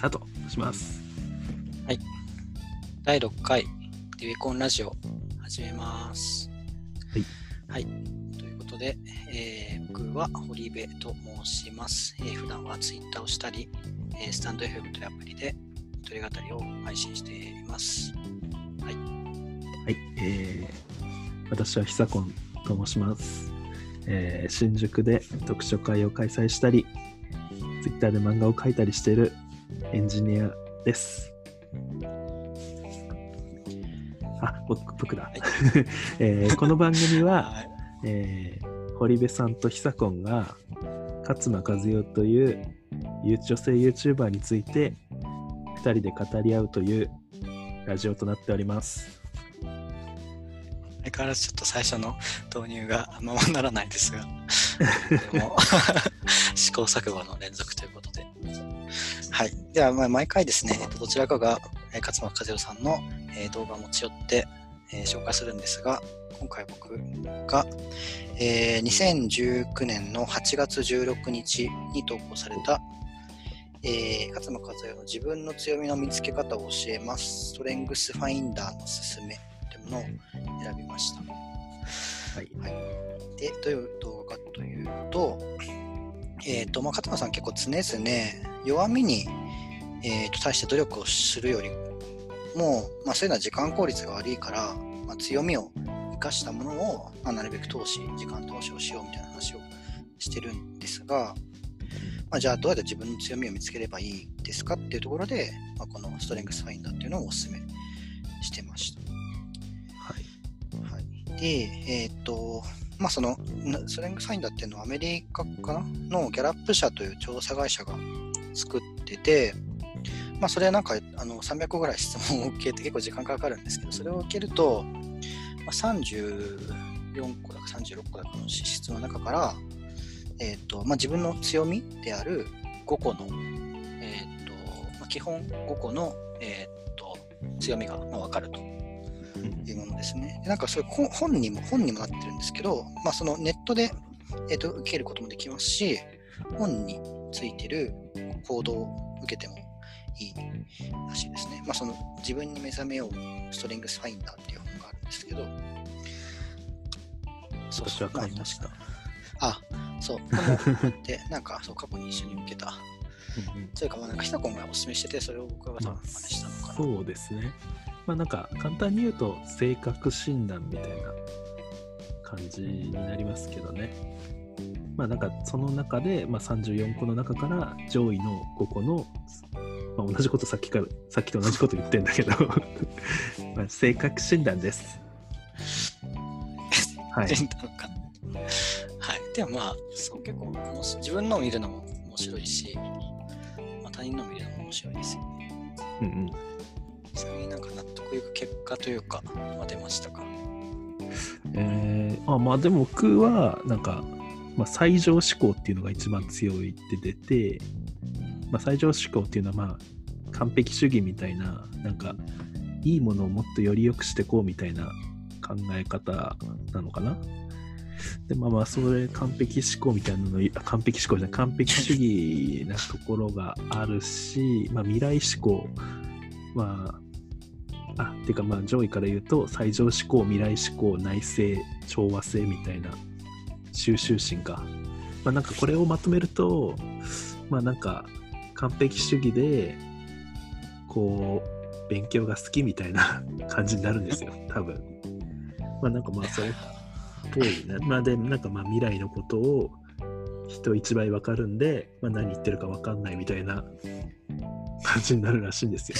佐藤とします。第6回デュエコンラジオ始めます。はい。はい。ということで、えー僕は堀部と申します。えー普段はツイッターをしたり、えースタンド FM というアプリで一人語りを配信しています。はい、えー、私は久コンと申します、えー新宿で読書会を開催したり、ツイッターで漫画を描いたりしているエンジニアです。あ、僕僕だ。はい えーこの番組は、はい。えー堀部さんと久コンが勝間和代という女性 YouTuber について2人で語り合うというラジオとなっております。相変わらずちょっと最初の導入がままならないですが、試行錯誤の連続ということで。はい。では、まあ毎回ですね、えっとどちらかが、えー勝間和代さんの、えー動画を持ち寄って、えー紹介するんですが、今回僕が、えー2019年の8月16日に投稿された、えー勝間和代の自分の強みの見つけ方を教えます。ストレングスファインダーのすすめというものを選びました。はい。で、どういう動画かというと、えっ、と、まあ、勝間さん結構常々弱みに、えーと対して努力をするよりも、まあ、そういうのは時間効率が悪いから、まあ、強みを生かしたものを、まあ、なるべく投資、時間投資をしようみたいな話をしてるんですが、まあ、じゃあどうやって自分の強みを見つければいいですかっていうところで、まあ、このストレングスファインダーっていうのをお勧めしてました。はい。はい、で、えっ、と、まあ、その、スレングスファインダーっていうのはアメリカかなのギャラップ社という調査会社が作ってて、まあ、それなんかあの300個ぐらい質問を受けて結構時間かかるんですけど、それを受けると、まあ、34個だか36個だかの資質の中から、えっ、と、まあ、自分の強みである5個の、えっ、と、まあ、基本5個の、えっ、と、強みがまあ分かると。いうものですね。でなんかそれ本本にも本にもなってるんですけど、まあ、そのネットで、えー、と受けることもできますし、本についてる行動を受けてもいいらしいですね。まあ、その自分に目覚めようストレングスファインダーっていう本があるんですけど、そう私は買いました。あ、そう、この本って、なんかそう過去に一緒に受けた。うんうんそれか、まあなんかひさこんがお勧めしてて、それを僕が多分まあ真似したのかな。そうですね。まあなんか簡単に言うと性格診断みたいな感じになりますけどね。まあなんかその中で、まあ、34個の中から上位の5個の、まあ、同じことさっきからさっきと同じこと言ってんだけど まあ性格診断です。はい。はい。でもまあ、そう結構自分のを見るのも面白いし、まあ、他人のを見るのも面白いですよね。うんうんちなみになんか納得いく結果というか、まあ、出ましたか。えーあまあでも僕はなんか、まあ、最上志向っていうのが一番強いって出て、まあ、最上志向っていうのはまあ完璧主義みたいななんかいいものをもっとより良くしていこうみたいな考え方なのかなでまあまあそれ完璧思考みたいなの完璧思考じゃない完璧主義なところがあるし、まあ、未来志向まああっていうかまあ上位から言うと最上志向未来志向内政調和性みたいな収集心か。まあなんかこれをまとめるとまあなんか完璧主義でこう勉強が好きみたいな 感じになるんですよ多分。まあなんかまあそれっぽいなまあでなんかまあ未来のことを人一倍わかるんで、まあ、何言ってるかわかんないみたいな感じになるらしいんですよ。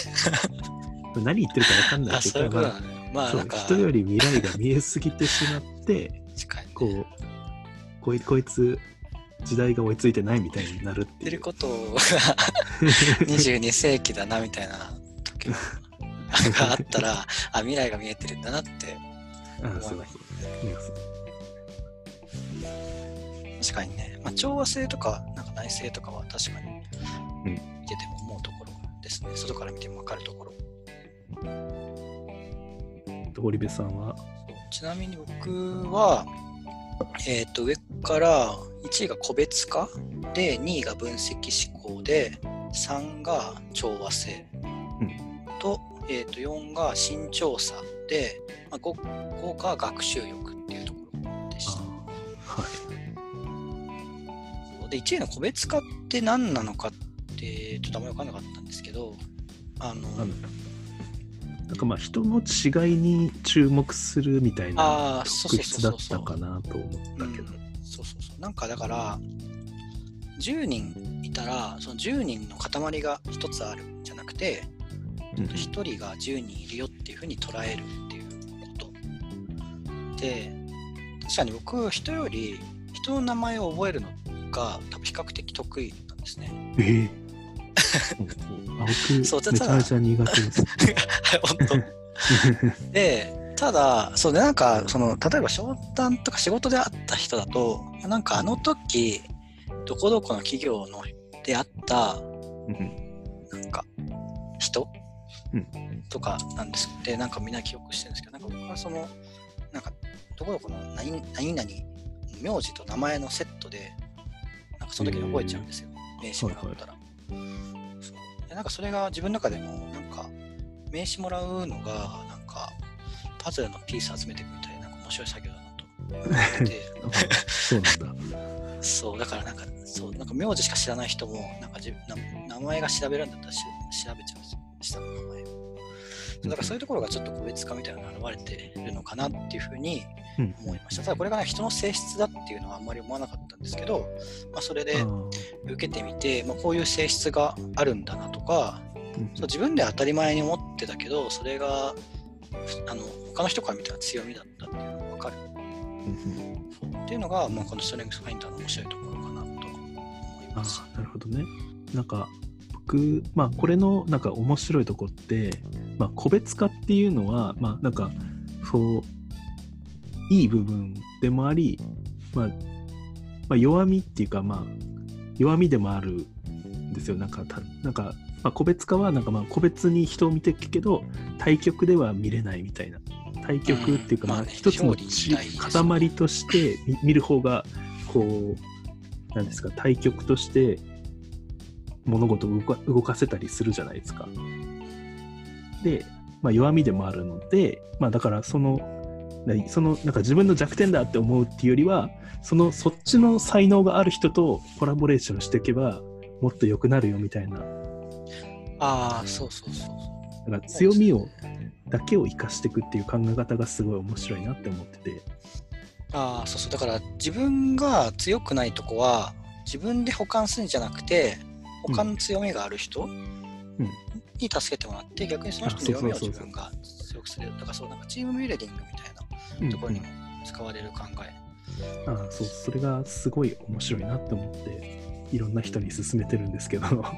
何言ってるかわかんないまあ。まあ、そう人より未来が見えすぎてしまってね。こうこいこいつ時代が追いついてないみたいになるっていう。ことが22世紀だなみたいな時があったら、あ、未来が見えてるんだなってあそうそう。確かにね、まあ、調和性とかなんか内政とかは確かにうん。見てても思うところですね、外から見ても分かるところ堀部さんは？ちなみに僕は、えっと上から1位が個別化で2位が分析思考で3が調和性、うんと,、えー、と4が慎重さで、まあ、5, 5が学習欲っていうところでした。はい。で1位の個別化って何なのかってちょっとあんまり分からなかったんですけどあのなんだなんかまあ人の違いに注目するみたいな特質だったかなと思ったけど。うん。そうそうそう。なんかだから10人いたらその10人の塊が1つあるんじゃなくてうん1人が10人いるよっていうふうに捉えるっていうこと。で確かに僕人より人の名前を覚えるのが多分比較的得意なんですね。ええあ僕、そうただめちゃめちゃ苦手です。本当。でただそうでなんかその例えば商談とか仕事で会った人だとなんかあの時どこどこの企業のであったうんなんか人、うん。とかなんです。でなんかみんな記憶してるんですけどなんか僕はそのなんかどこどこの何何々名字と名前のセットでなんかその時に覚えちゃうんですよ、名刺もらったら、そうでなんかそれが自分の中でもなんか名刺もらうのがなんかパズルのピース集めていくみたいななんか面白い作業だなと思って そうなんだ。そう、だからなんか、そう、なんか名字しか知らない人も、なんか自分な名前が調べるんだったらし調べちゃう下の名前を。そうだからそういうところがちょっと個別化みたいなのが現れてるのかなっていうふうにうん思いました。ただこれがね、人の性質だっていうのはあんまり思わなかったんですけど、まあ、それで受けてみて、まあ、こういう性質があるんだなとか、うんそう自分で当たり前に思ってたけど、それがあの他の人から見たら強みだったっていうのが分かる。うんっていうのが、まあ、このストレングスファインダーの面白いところかなと思いあます。ーなるほどね。なんか僕、まあこれのなんか面白いとこって、まあ個別化っていうのは、まあなんかそう、いい部分でもあり、まあ、まあ弱みっていうか、まあ弱みでもあるんですよ。なんか、たなんか、まあ、個別化はなんかまあ個別に人を見ていくけど、対局では見れないみたいな。対局っていうか、まあ一つの塊として見見る方が、こう、なんですか、対局として物事を動か動かせたりするじゃないですか。で、まあ、弱みでもあるので、まあ、だからその、なそのなんか自分の弱点だって思うっていうよりは、そのそっちの才能がある人とコラボレーションしていけば、もっと良くなるよみたいな、ああ、そうそうそうそう。だから強みをだけを生かしていくっていう考え方がすごい面白いなって思ってて。ああ、そうそう。だから自分が強くないとこは自分で補完するんじゃなくて、他の強みがある人に助けてもらって、逆にその人の弱みを自分が強くする。だからそう、なんかチームビルディングみたいうんなところにも使われる考え。ああそうそれがすごい面白いなって思っていろんな人に勧めてるんですけど。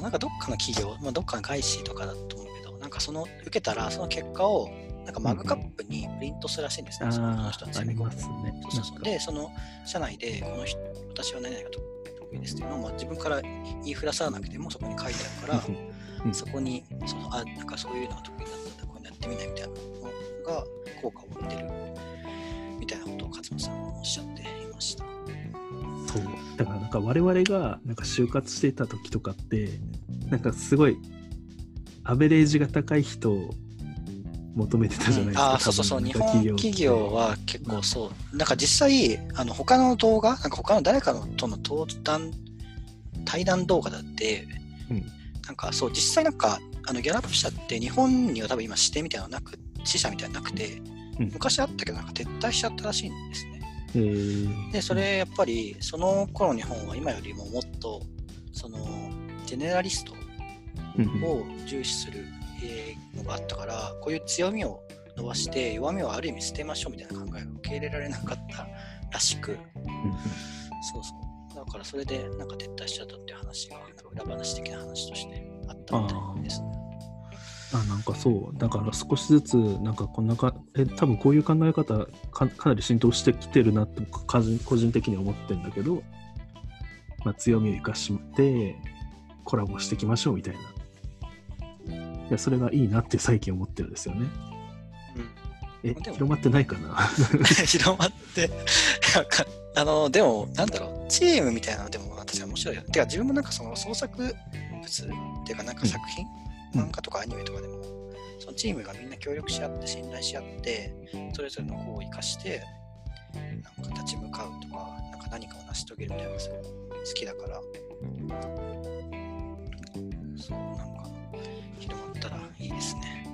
なんかどっかの企業、まあ、どっかの外資とかだと思うけど、なんかその受けたらその結果をなんかマグカップにプリントするらしいんですね、そのあ人のあありますね。そうそうそう。で、その社内で、この人、私は何々が得意ですっていうのを、まあ、自分から言いふらさなくてもそこに書いてあるから、うん。そこに、そのあ、なんかそういうのが得意なんだったら、こういうのやってみないみたいなのが効果を生んでるみたいなことを勝間さんはおっしゃっていました。そう。だからなんか我々がなんか就活していた時とかってなんかすごいアベレージが高い人を求めてたじゃないですか、ああ、そうそうそう、日本企業は結構そう、なんか実際、あの他の動画、なんか他の誰かのとの登壇、対談動画だって、うん。なんかそう、実際なんか、あのギャラップ社って日本には多分今指定みたいなのなく、支社みたいなのなくて、うん。昔あったけど、なんか撤退しちゃったらしいんですね。えーで、それやっぱり、その頃日本は今よりももっと、その、ジェネラリストうんうん。を重視するえーのがあったから、こういう強みを伸ばして、弱みをある意味捨てましょうみたいな考えを受け入れられなかったらしく、うんそうそう。だからそれでなんか撤退しちゃったっていう話が、裏話的な話としてあったみたいですね。あなんかそうだから少しずつなんかこんなかえ多分こういう考え方かかなり浸透してきてるなって僕個人個人的には思ってるんだけど、まあ、強みを生かしてコラボしていきましょうみたいないやそれがいいなって最近思ってるんですよね。え広まってないかな？広まって、なんかあの、でも、なんだろう、チームみたいなのでも、確かに面白いよ。ね。てか自分もなんかその創作物っていうかなんか作品、うん。漫画とかアニメとかでも、そのチームがみんな協力し合って信頼し合って、それぞれの功を生かして、なんか立ち向かうとか、なんか何かを成し遂げるみたいなのがすごい好きだから、そう、なんか広まったらいいですね。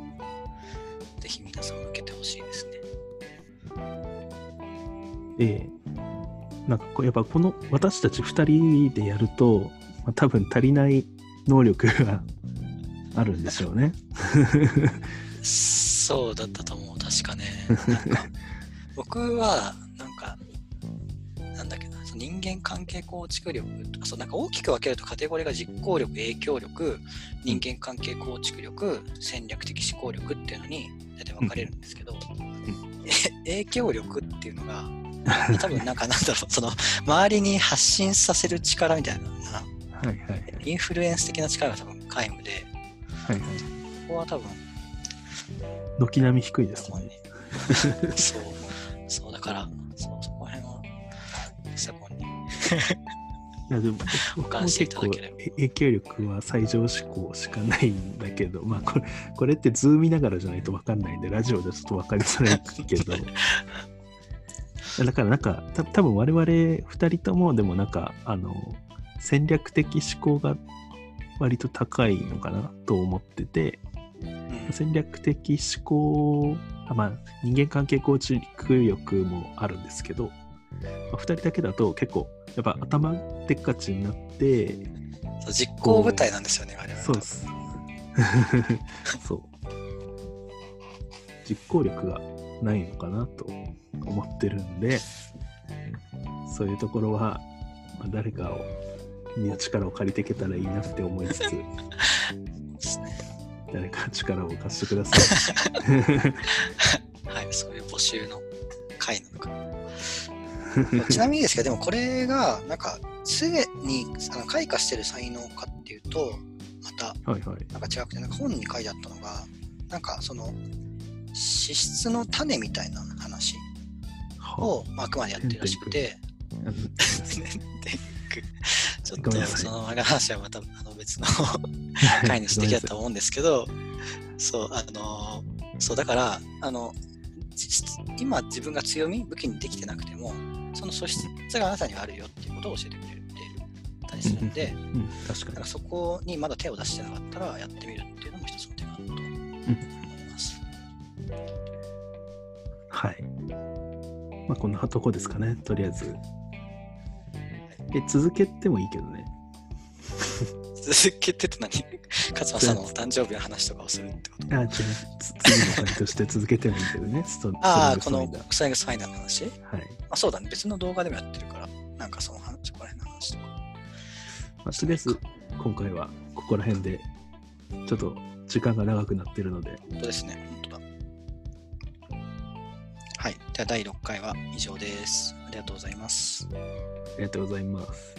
ぜひ皆さん受けてほしいですね。で、なんかこうやっぱこの私たち2人でやると、まあ、多分足りない能力があるんでしょうね。そうだったと思う、確かね。僕は、その人間関係構築力とか、そうなんか大きく分けるとカテゴリーが実行力、影響力、人間関係構築力、戦略的思考力っていうのに大体分かれるんですけど、え影響力っていうのが、多分なんかなんだろう、その周りに発信させる力みたいなはいはいはい。インフルエンス的な力が多分皆無で、はいはい、ここは多分軒並み低いですね。そこにそう、そうだから、いやでも 僕も結構影響力は最上志向しかないんだけど、まあこれこれってズーム見ながらじゃないと分かんないんで、ラジオでちょっと分かりづらいけど、だからなんかた多分我々2人ともでもなんかあの戦略的思考が割と高いのかなと思ってて、うん。戦略的思考、あまあ、人間関係構築力もあるんですけど、まあ、2人だけだと結構やっぱ頭でっかちになって、そう実行部隊なんですよね。そうです。そう。実行力がないのかなと思ってるんで、そういうところは、まあ、誰かを、に力を借りていけたらいいなって思いつつ。誰か力を貸してください。はい、そういう募集の会なのかな。ちなみにですけど、でもこれが、なんか、すでにあの開花してる才能かっていうと、また。なんか違くて、なんか本に書いてあったのが、なんかその、資質の種みたいな話はを、まあ、あくまでやってるらしくて。ちょっとその話はまたあの別の回にしてきたと思うん。ですけど、そう、あのーそう、だから、あの、今自分が強み、武器にできてなくても、その素質があなたにはあるよっていうことを教えてくれているたりするんで、うん、確かにだから。そこにまだ手を出してなかったらやってみるっていうのも一つの手かなと思います。はい。まあ、こんなとこですかね、とりあえず。え、続けてもいいけどね。続けてって何？勝間さんの誕生日の話とかをするってこと？あ、違う。つ次の回として続けてもいいけどね。ああ、スこのストレングスファインダーの話？はい。あそうだね、別の動画でもやってるから、なんかその話、そこら辺の話とか。まあ、とりあえず、今回はここら辺で、ちょっと時間が長くなってるので、本当ですね、本当だ。はい、では第6回は以上です。ありがとうございます。ありがとうございます。